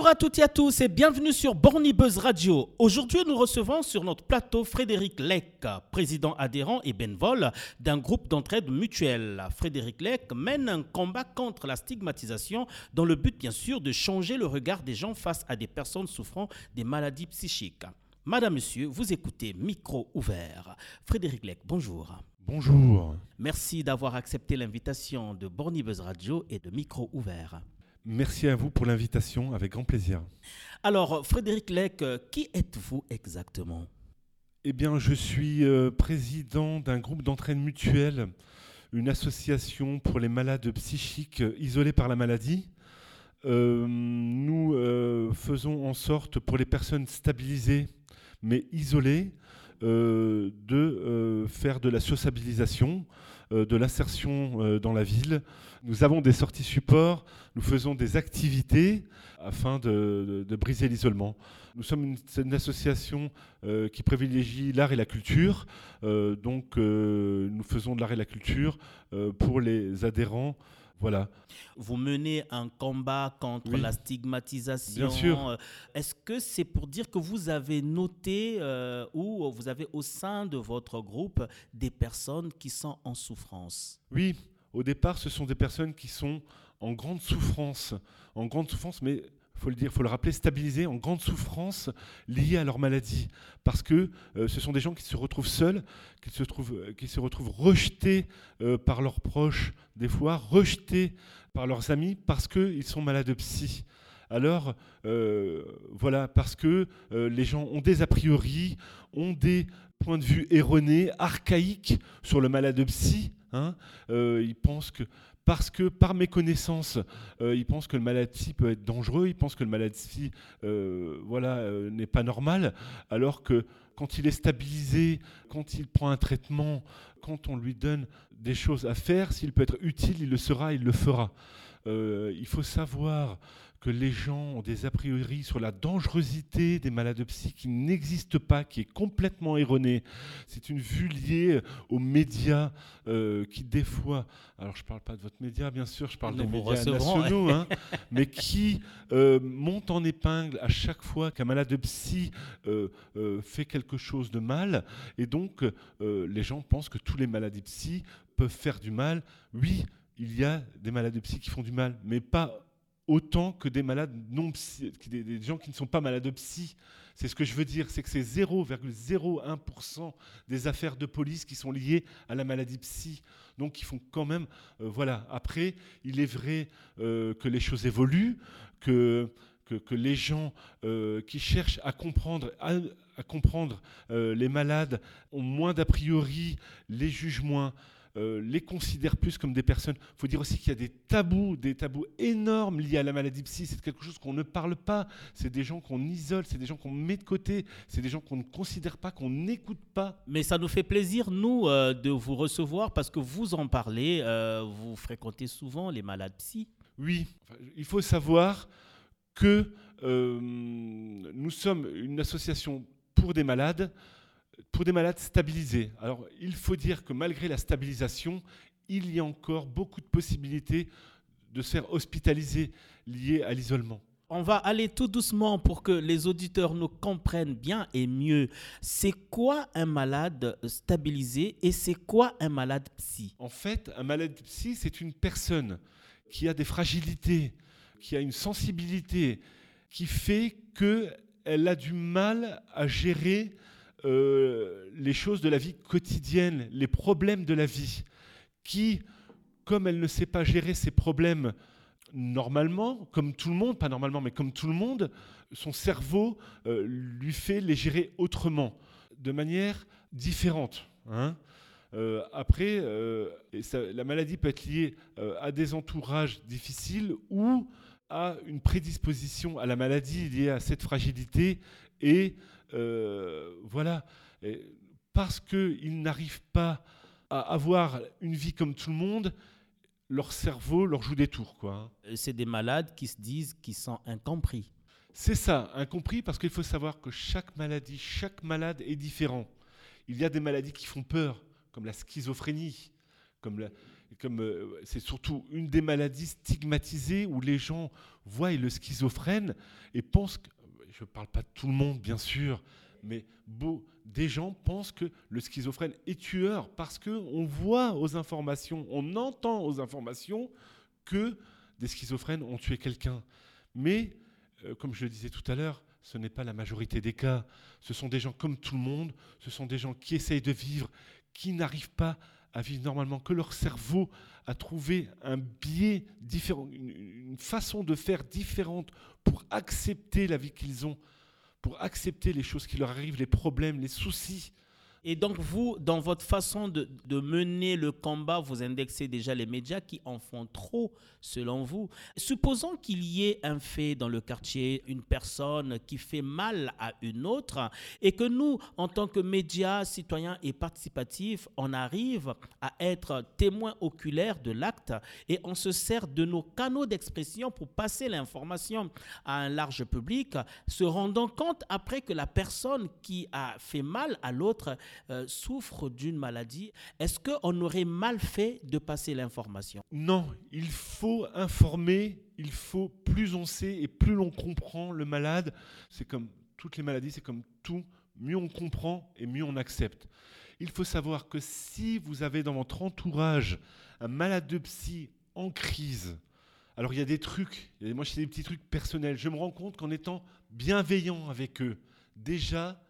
Bonjour à toutes et à tous et bienvenue sur Borny Buzz Radio. Aujourd'hui, nous recevons sur notre plateau Frédéric Lec, président adhérent et bénévole d'un groupe d'entraide mutuelle. Frédéric Lec mène un combat contre la stigmatisation dans le but, bien sûr, de changer le regard des gens face à des personnes souffrant des maladies psychiques. Madame, Monsieur, vous écoutez Micro ouvert. Frédéric Lec, bonjour. Bonjour. Merci d'avoir accepté l'invitation de Borny Buzz Radio et de Micro ouvert. Merci à vous pour l'invitation, avec grand plaisir. Alors, Frédéric Lec, qui êtes-vous exactement? Eh bien, je suis euh, président d'un groupe d'entraide mutuelle, une association pour les malades psychiques isolés par la maladie. Euh, nous euh, faisons en sorte pour les personnes stabilisées mais isolées de faire de la sociabilisation, de l'insertion dans la ville. Nous avons des sorties supports, nous faisons des activités afin de, briser l'isolement. Nous sommes une, association qui privilégie l'art et la culture, donc nous faisons de l'art et la culture pour les adhérents voilà. Vous menez un combat contre la stigmatisation. Bien sûr. Est-ce que c'est pour dire que vous avez noté euh, ou vous avez au sein de votre groupe des personnes qui sont en souffrance? Oui, au départ, ce sont des personnes qui sont en grande souffrance, en grande souffrance, mais faut le dire, faut le rappeler, stabilisés, en grande souffrance liée à leur maladie, parce que euh, ce sont des gens qui se retrouvent seuls, qui se, trouvent, euh, qui se retrouvent rejetés euh, par leurs proches, des fois rejetés par leurs amis, parce qu'ils sont malades psy. Alors, voilà, parce que les gens ont des a priori, ont des points de vue erronés, archaïques sur le malade psy. Hein. ils pensent que parce que par méconnaissance, euh, ils pensent que le maladie peut être dangereux, ils pensent que le maladie euh, voilà, euh, n'est pas normal, alors que quand il est stabilisé, quand il prend un traitement, quand on lui donne des choses à faire, s'il peut être utile, il le sera, il le fera. il faut savoir que les gens ont des a priori sur la dangerosité des malades psy qui n'existent pas, qui est complètement erronée. C'est une vue liée euh, aux médias euh, qui, des fois, alors je ne parle pas de votre média, bien sûr, je parle des médias nationaux, hein, mais qui euh, montent en épingle à chaque fois qu'un malade psy fait quelque chose de mal. Et donc, les gens pensent que tous les maladies psy peuvent faire du mal. Oui, il y a des malades psy qui font du mal, mais pas autant que des malades non des, gens qui ne sont pas malades psy. C'est ce que je veux dire, c'est que c'est 0,01% des affaires de police qui sont liées à la maladie psy. Donc ils font quand même, euh, voilà. Après, il est vrai euh, que les choses évoluent, que que, les gens euh, qui cherchent à comprendre, à, comprendre les malades ont moins d'a priori, les jugent moins. Euh, les considèrent plus comme des personnes. Il faut dire aussi qu'il y a des tabous, des tabous énormes liés à la maladie psy. C'est quelque chose qu'on ne parle pas. C'est des gens qu'on isole, c'est des gens qu'on met de côté, c'est des gens qu'on ne considère pas, qu'on n'écoute pas. Mais ça nous fait plaisir, nous, euh, de vous recevoir parce que vous en parlez. Euh, vous fréquentez souvent les malades psy. Oui, il faut savoir que nous sommes une association pour des malades pour des malades stabilisés. Alors, il faut dire que malgré la stabilisation, il y a encore beaucoup de possibilités de se faire hospitaliser liées à l'isolement. On va aller tout doucement pour que les auditeurs nous comprennent bien et mieux. C'est quoi un malade stabilisé et c'est quoi un malade psy? En fait, un malade psy, c'est une personne qui a des fragilités, qui a une sensibilité, qui fait qu'elle a du mal à gérer euh, les choses de la vie quotidienne, les problèmes de la vie, qui, comme elle ne sait pas gérer ses problèmes normalement, comme tout le monde, pas normalement, mais comme tout le monde, son cerveau euh, lui fait les gérer autrement, de manière différente. Hein. Euh, après, la maladie peut être liée à des entourages difficiles ou à une prédisposition à la maladie liée à cette fragilité et euh, voilà, parce qu'ils n'arrivent pas à avoir une vie comme tout le monde, leur cerveau leur joue des tours. Quoi. Hein. C'est des malades qui se disent qu'ils sont incompris. C'est ça, incompris, parce qu'il faut savoir que chaque maladie, chaque malade est différent. Il y a des maladies qui font peur, comme la schizophrénie, comme comme euh, c'est surtout une des maladies stigmatisées où les gens voient le schizophrène et pensent, que, je ne parle pas de tout le monde bien sûr, mais des gens pensent que le schizophrène est tueur parce qu'on voit aux informations, on entend aux informations que des schizophrènes ont tué quelqu'un. Mais, euh, comme je le disais tout à l'heure, ce n'est pas la majorité des cas. Ce sont des gens comme tout le monde, ce sont des gens qui essayent de vivre, qui n'arrivent pas vivre normalement, que leur cerveau a trouvé un biais différent, une façon de faire différente pour accepter la vie qu'ils ont pour accepter les choses qui leur arrivent, les problèmes, les soucis. Et donc, vous, dans votre façon de, mener le combat, vous indexez déjà les médias qui en font trop, selon vous. Supposons qu'il y ait un fait dans le quartier, une personne qui fait mal à une autre, et que nous, en tant que médias citoyens et participatifs, on arrive à être témoins oculaires de l'acte et on se sert de nos canaux d'expression pour passer l'information à un large public, se rendant compte après que la personne qui a fait mal à l'autre euh, souffre d'une maladie, est-ce qu'on aurait mal fait de passer l'information? Non, il faut informer, il faut plus on sait et plus l'on comprend le malade. C'est comme toutes les maladies, c'est comme tout, mieux on comprend et mieux on accepte. Il faut savoir que si vous avez dans votre entourage un malade de psy en crise, alors il y a des trucs, moi je des petits trucs personnels, je me rends compte qu'en étant bienveillant avec eux, déjà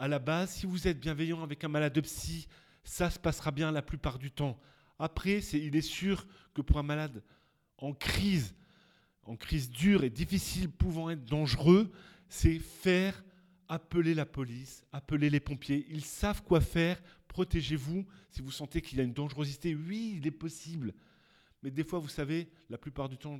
à la base, si vous êtes bienveillant avec un malade de psy, ça se passera bien la plupart du temps. Après, il est sûr que pour un malade en crise, en crise dure et difficile, pouvant être dangereux, c'est faire appeler la police, appeler les pompiers. Ils savent quoi faire. Protégez-vous. Si vous sentez qu'il y a une dangerosité, oui, il est possible. Mais des fois, vous savez, la plupart du temps,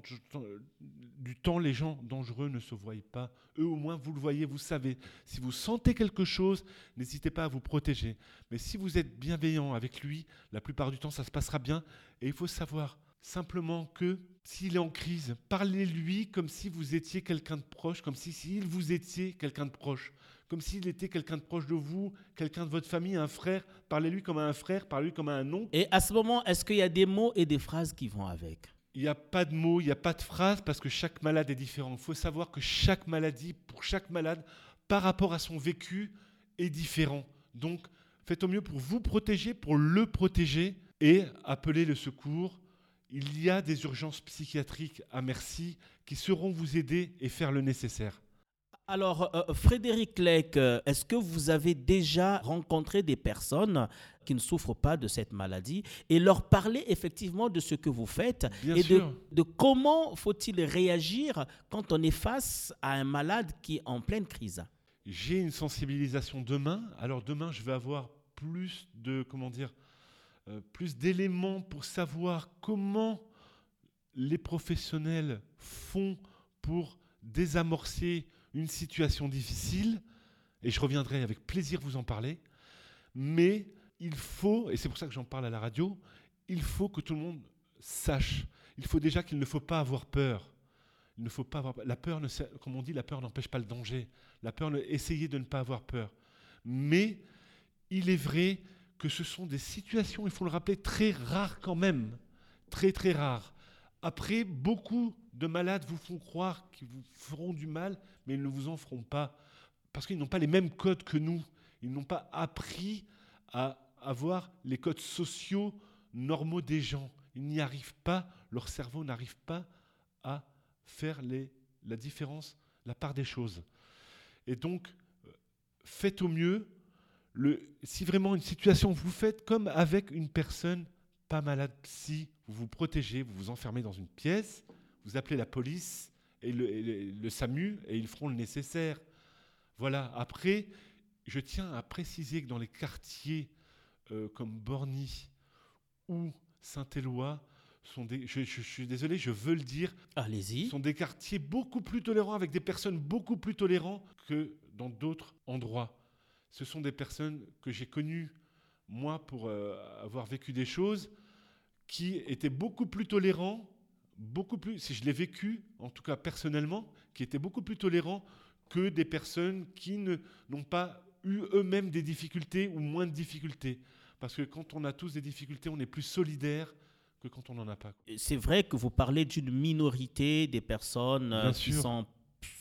du temps, les gens dangereux ne se voient pas. Eux, au moins, vous le voyez, vous savez. Si vous sentez quelque chose, n'hésitez pas à vous protéger. Mais si vous êtes bienveillant avec lui, la plupart du temps, ça se passera bien. Et il faut savoir simplement que s'il est en crise, parlez-lui comme si vous étiez quelqu'un de proche, comme si s'il vous étiez quelqu'un de proche comme s'il était quelqu'un de proche de vous, quelqu'un de votre famille, un frère. Parlez-lui comme un frère, parlez-lui comme un oncle. Et à ce moment, est-ce qu'il y a des mots et des phrases qui vont avec? Il n'y a pas de mots, il n'y a pas de phrases parce que chaque malade est différent. Il faut savoir que chaque maladie, pour chaque malade, par rapport à son vécu, est différent. Donc, faites au mieux pour vous protéger, pour le protéger et appelez le secours. Il y a des urgences psychiatriques à merci qui sauront vous aider et faire le nécessaire. Alors, euh, Frédéric Lec, euh, est-ce que vous avez déjà rencontré des personnes qui ne souffrent pas de cette maladie et leur parler effectivement de ce que vous faites et de, de, comment faut-il réagir quand on est face à un malade qui est en pleine crise? J'ai une sensibilisation demain. Alors demain, je vais avoir plus de comment dire, euh, plus d'éléments pour savoir comment les professionnels font pour désamorcer une situation difficile, et je reviendrai avec plaisir vous en parler, mais il faut, et c'est pour ça que j'en parle à la radio, il faut que tout le monde sache, il faut déjà qu'il ne faut pas avoir peur. Il ne faut pas avoir la peur, ne, comme on dit, la peur n'empêche pas le danger. La peur, essayez de ne pas avoir peur. Mais il est vrai que ce sont des situations, il faut le rappeler, très rares quand même, très très rares. Après, beaucoup de malades vous font croire qu'ils vous feront du mal, mais ils ne vous en feront pas, parce qu'ils n'ont pas les mêmes codes que nous. Ils n'ont pas appris à avoir les codes sociaux normaux des gens. Ils n'y arrivent pas, leur cerveau n'arrive pas à faire la différence, la part des choses. Et donc, faites au mieux. Si vraiment une situation, vous faites comme avec une personne pas malade si vous vous protégez, vous vous enfermez dans une pièce, vous appelez la police et le, SAMU et ils feront le nécessaire. Voilà. Après, je tiens à préciser que dans les quartiers euh, comme Borny ou Saint-Éloi, sont des, je, suis désolé, je veux le dire, allez-y, sont des quartiers beaucoup plus tolérants avec des personnes beaucoup plus tolérantes que dans d'autres endroits. Ce sont des personnes que j'ai connues moi pour euh, avoir vécu des choses qui étaient beaucoup plus tolérants beaucoup plus, si je l'ai vécu, en tout cas personnellement, qui étaient beaucoup plus tolérants que des personnes qui n'ont pas eu eux-mêmes des difficultés ou moins de difficultés. Parce que quand on a tous des difficultés, on est plus solidaire que quand on n'en a pas. C'est vrai que vous parlez d'une minorité des personnes Bien qui sûr. sont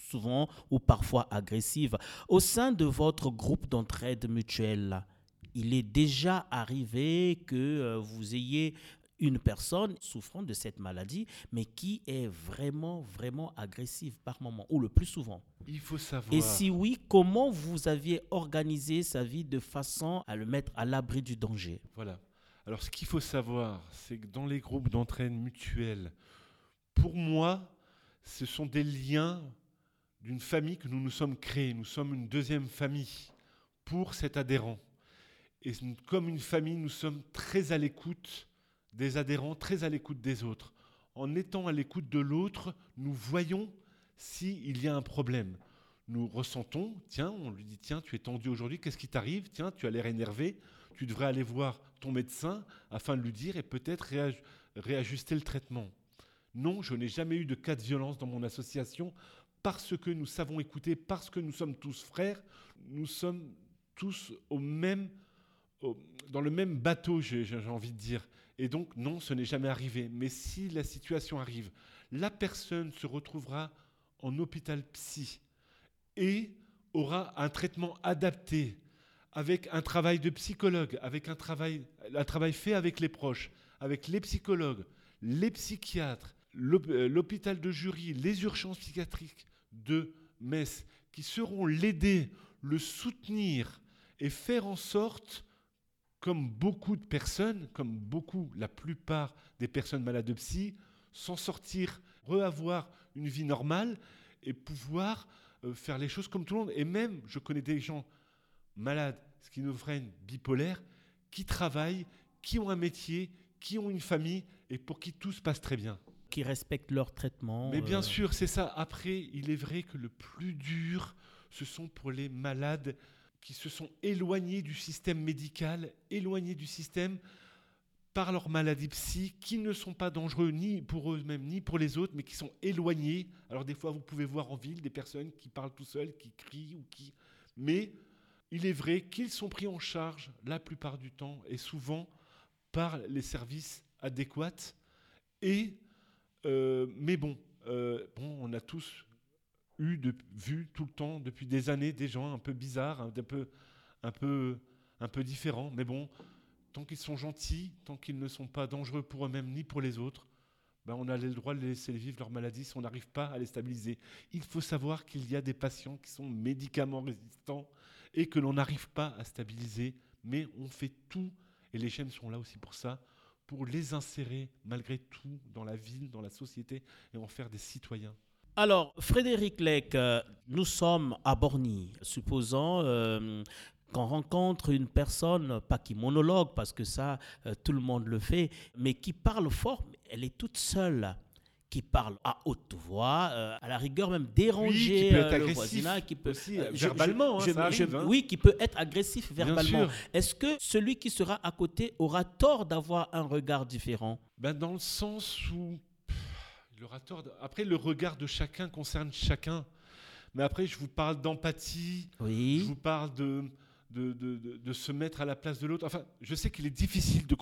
souvent ou parfois agressives. Au sein de votre groupe d'entraide mutuelle, il est déjà arrivé que euh, vous ayez une personne souffrant de cette maladie, mais qui est vraiment, vraiment agressive par moment, ou le plus souvent. Il faut savoir. Et si oui, comment vous aviez organisé sa vie de façon à le mettre à l'abri du danger? Voilà. Alors, ce qu'il faut savoir, c'est que dans les groupes d'entraîne mutuelle, pour moi, ce sont des liens d'une famille que nous nous sommes créés. Nous sommes une deuxième famille pour cet adhérent. Et comme une famille, nous sommes très à l'écoute des adhérents, très à l'écoute des autres. En étant à l'écoute de l'autre, nous voyons s'il y a un problème. Nous ressentons, tiens, on lui dit, tiens, tu es tendu aujourd'hui, qu'est-ce qui t'arrive? Tiens, tu as l'air énervé, tu devrais aller voir ton médecin afin de lui dire et peut-être réaj- réajuster le traitement. Non, je n'ai jamais eu de cas de violence dans mon association parce que nous savons écouter, parce que nous sommes tous frères, nous sommes tous au même, dans le même bateau, j'ai envie de dire. Et donc, non, ce n'est jamais arrivé. Mais si la situation arrive, la personne se retrouvera en hôpital psy et aura un traitement adapté avec un travail de psychologue, avec un travail, un travail fait avec les proches, avec les psychologues, les psychiatres, euh, l'hôpital de jury, les urgences psychiatriques de Metz, qui seront l'aider, le soutenir et faire en sorte, comme beaucoup de personnes, comme beaucoup, la plupart des personnes malades de psy, s'en sortir, reavoir une vie normale et pouvoir euh, faire les choses comme tout le monde. Et même, je connais des gens malades, schizophrènes, bipolaires, qui travaillent, qui ont un métier, qui ont une famille et pour qui tout se passe très bien. Qui respectent leur traitement Mais bien euh, sûr, c'est ça. Après, il est vrai que le plus dur, ce sont pour les malades qui se sont éloignés du système médical, éloignés du système par leur maladie psy, qui ne sont pas dangereux ni pour eux-mêmes ni pour les autres, mais qui sont éloignés. Alors des fois, vous pouvez voir en ville des personnes qui parlent tout seuls, qui crient ou qui... Mais il est vrai qu'ils sont pris en charge la plupart du temps et souvent par les services adéquats. Et, euh, mais bon, euh, bon, on a tous eu de, vu tout le temps depuis des années des gens un peu bizarres, un peu, un peu, un peu différents. Mais bon, tant qu'ils sont gentils, tant qu'ils ne sont pas dangereux pour eux-mêmes ni pour les autres, ben on a le droit de les laisser vivre leur maladie si on n'arrive pas à les stabiliser. Il faut savoir qu'il y a des patients qui sont médicaments résistants et que l'on n'arrive pas à stabiliser, mais on fait tout, et les chaînes sont là aussi pour ça, pour les insérer malgré tout dans la ville, dans la société, et en faire des citoyens. Alors, Frédéric Lec, euh, nous sommes à Borny. Supposons euh, qu'on rencontre une personne, pas qui monologue, parce que ça, euh, tout le monde le fait, mais qui parle fort, mais elle est toute seule, qui parle à haute voix, euh, à la rigueur même déranger qui peut être le voisinage, qui peut aussi, hein, arrive, hein. Oui, qui peut être agressif verbalement. Est-ce que celui qui sera à côté aura tort d'avoir un regard différent? Ben, dans le sens où Après, le regard de chacun concerne chacun. Mais après, je vous parle d'empathie, je vous parle de, de, de- de- de se mettre à la place de l'autre. Enfin, je sais qu'il est difficile de...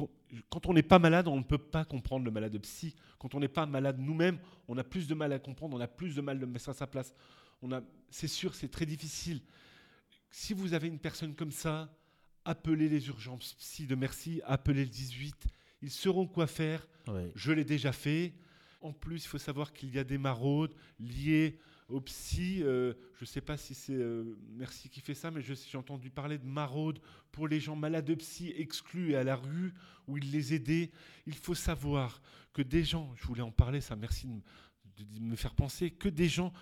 Quand on n'est pas malade, on ne peut pas comprendre le malade psy. Quand on n'est pas malade nous-mêmes, on a plus de mal à comprendre, on a plus de mal de mettre à sa place. On a, c'est sûr, c'est très difficile. Si vous avez une personne comme ça, appelez les urgences psy de merci, appelez le 18. Ils sauront quoi faire. Oui. Je l'ai déjà fait. En plus, il faut savoir qu'il y a des maraudes liées au psy. Euh, je ne sais pas si c'est euh, Merci qui fait ça, mais j'ai entendu parler de maraudes pour les gens malades de psy exclus et à la rue, où ils les aidaient. Il faut savoir que des gens, je voulais en parler, ça, merci de, me faire penser, que des gens,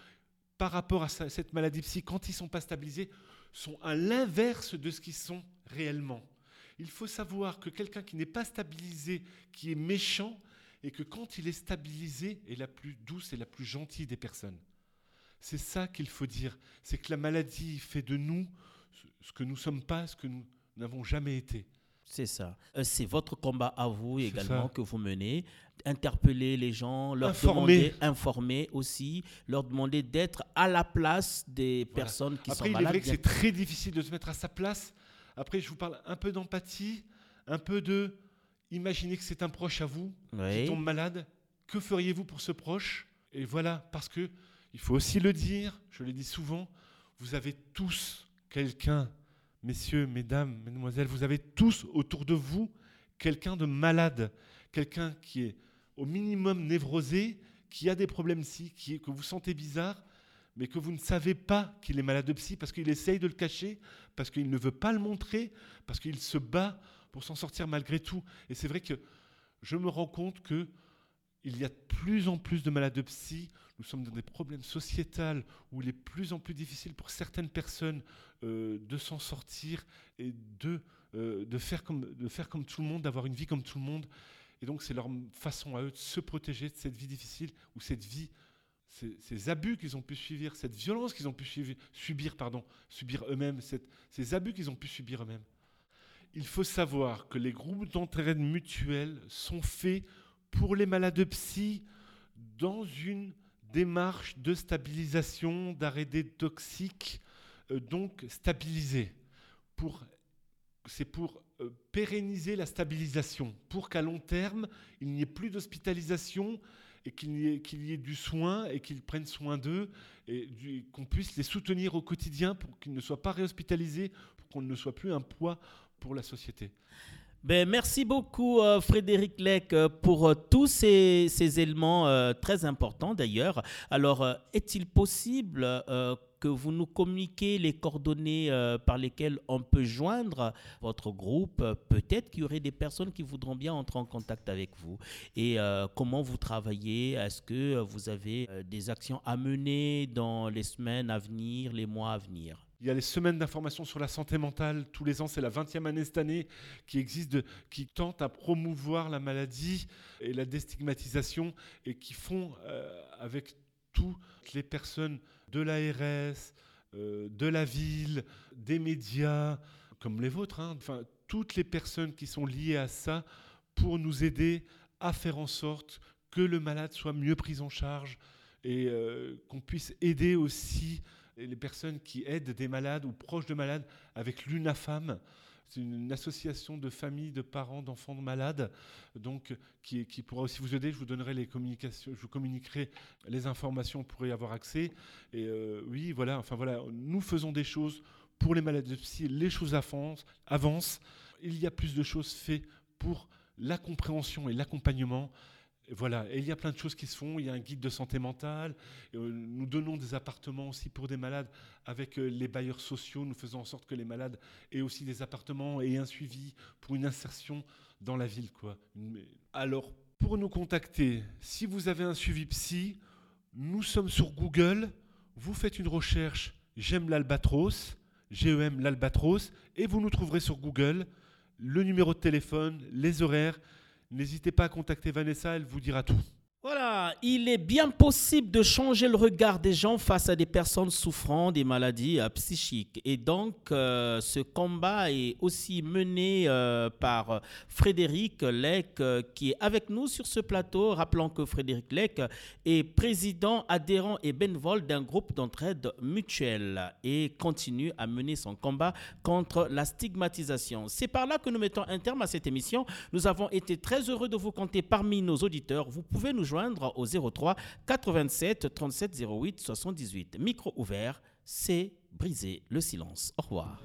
par rapport à cette maladie psy, quand ils ne sont pas stabilisés, sont à l'inverse de ce qu'ils sont réellement. Il faut savoir que quelqu'un qui n'est pas stabilisé, qui est méchant, et que quand il est stabilisé, est la plus douce et la plus gentille des personnes. C'est ça qu'il faut dire. C'est que la maladie fait de nous ce- que nous ne sommes pas, ce que nous n'avons jamais été. C'est ça. Euh, C'est votre combat à vous également que vous menez. Interpeller les gens, leur Informer. demander, informer aussi, leur demander d'être à la place des Voilà. personnes qui Après, sont il est malades. vrai que c'est très difficile de se mettre à sa place. Après, je vous parle un peu d'empathie, un peu de... imaginez que c'est un proche à vous Oui. qui tombe malade. Que feriez-vous pour ce proche? Et voilà, parce que il faut aussi le dire, je l'ai dit souvent, vous avez tous quelqu'un, messieurs, mesdames, mesdemoiselles, vous avez tous autour de vous quelqu'un de malade, quelqu'un qui est au minimum névrosé, qui a des problèmes psy, qui, que vous sentez bizarre, mais que vous ne savez pas qu'il est malade de psy parce qu'il essaye de le cacher, parce qu'il ne veut pas le montrer, parce qu'il se bat pour s'en sortir malgré tout. Et c'est vrai que je me rends compte que il y a de plus en plus de malades de psy. Nous sommes dans des problèmes sociétals où il est de plus en plus difficile pour certaines personnes euh, de s'en sortir et de, euh, de, faire comme, de faire comme tout le monde, d'avoir une vie comme tout le monde. Et donc c'est leur façon à eux de se protéger de cette vie difficile ou cette vie, ces, abus qu'ils ont pu subir, cette violence qu'ils ont pu subir, pardon, subir eux-mêmes, ces abus qu'ils ont pu subir eux-mêmes. Il faut savoir que les groupes d'entraide mutuelle sont faits pour les malades psy dans une démarche de stabilisation, d'arrêt des toxiques, euh, donc stabilisé. Pour, c'est pour euh, pérenniser la stabilisation, pour qu'à long terme, il n'y ait plus d'hospitalisation et qu'il y, y ait du soin et qu'ils prennent soin d'eux et qu'on puisse les soutenir au quotidien pour qu'ils ne soient pas réhospitalisés, pour qu'on ne soit plus un poids pour la société. Ben, merci beaucoup euh, Frédéric Lec euh, pour euh, tous ces, éléments très importants d'ailleurs. Alors, est-il possible que vous nous communiquiez les coordonnées par lesquelles on peut joindre votre groupe? Peut-être qu'il y aurait des personnes qui voudront bien entrer en contact avec vous. Et comment vous travaillez? Est-ce que vous avez des actions à mener dans les semaines à venir, les mois à venir? Il y a les semaines d'information sur la santé mentale. Tous les ans, c'est la 20e année cette année qui existe, qui tente à promouvoir la maladie et la déstigmatisation et qui font euh, avec toutes les personnes de l'ARS, euh, de la ville, des médias, comme les vôtres, hein, enfin, toutes les personnes qui sont liées à ça pour nous aider à faire en sorte que le malade soit mieux pris en charge et euh, qu'on puisse aider aussi les personnes qui aident des malades ou proches de malades avec l'UNAFAM. C'est une association de familles, de parents, d'enfants de malades, donc qui, qui pourra aussi vous aider. Je vous donnerai les communications, je vous communiquerai les informations pour y avoir accès. Et euh, oui, voilà. Enfin voilà, nous faisons des choses pour les malades de psy. Les choses avancent, avancent. Il y a plus de choses faites pour la compréhension et l'accompagnement. Voilà, et il y a plein de choses qui se font. Il y a un guide de santé mentale. Euh, nous donnons des appartements aussi pour des malades avec euh, les bailleurs sociaux. Nous faisons en sorte que les malades aient aussi des appartements et un suivi pour une insertion dans la ville. Quoi. Alors, pour nous contacter, si vous avez un suivi psy, nous sommes sur Google. Vous faites une recherche J'aime l'albatros, GEM l'albatros, et vous nous trouverez sur Google le numéro de téléphone, les horaires. N'hésitez pas à contacter Vanessa, elle vous dira tout. Il est bien possible de changer le regard des gens face à des personnes souffrant des maladies euh, psychiques. Et donc, euh, ce combat est aussi mené euh, par Frédéric Lec, qui est avec nous sur ce plateau. Rappelons que Frédéric Lec est président, adhérent et bénévole d'un groupe d'entraide mutuelle et continue à mener son combat contre la stigmatisation. C'est par là que nous mettons un terme à cette émission. Nous avons été très heureux de vous compter parmi nos auditeurs. Vous pouvez nous joindre au 03 87 37 08 78. Micro ouvert, c'est briser le silence. Au revoir.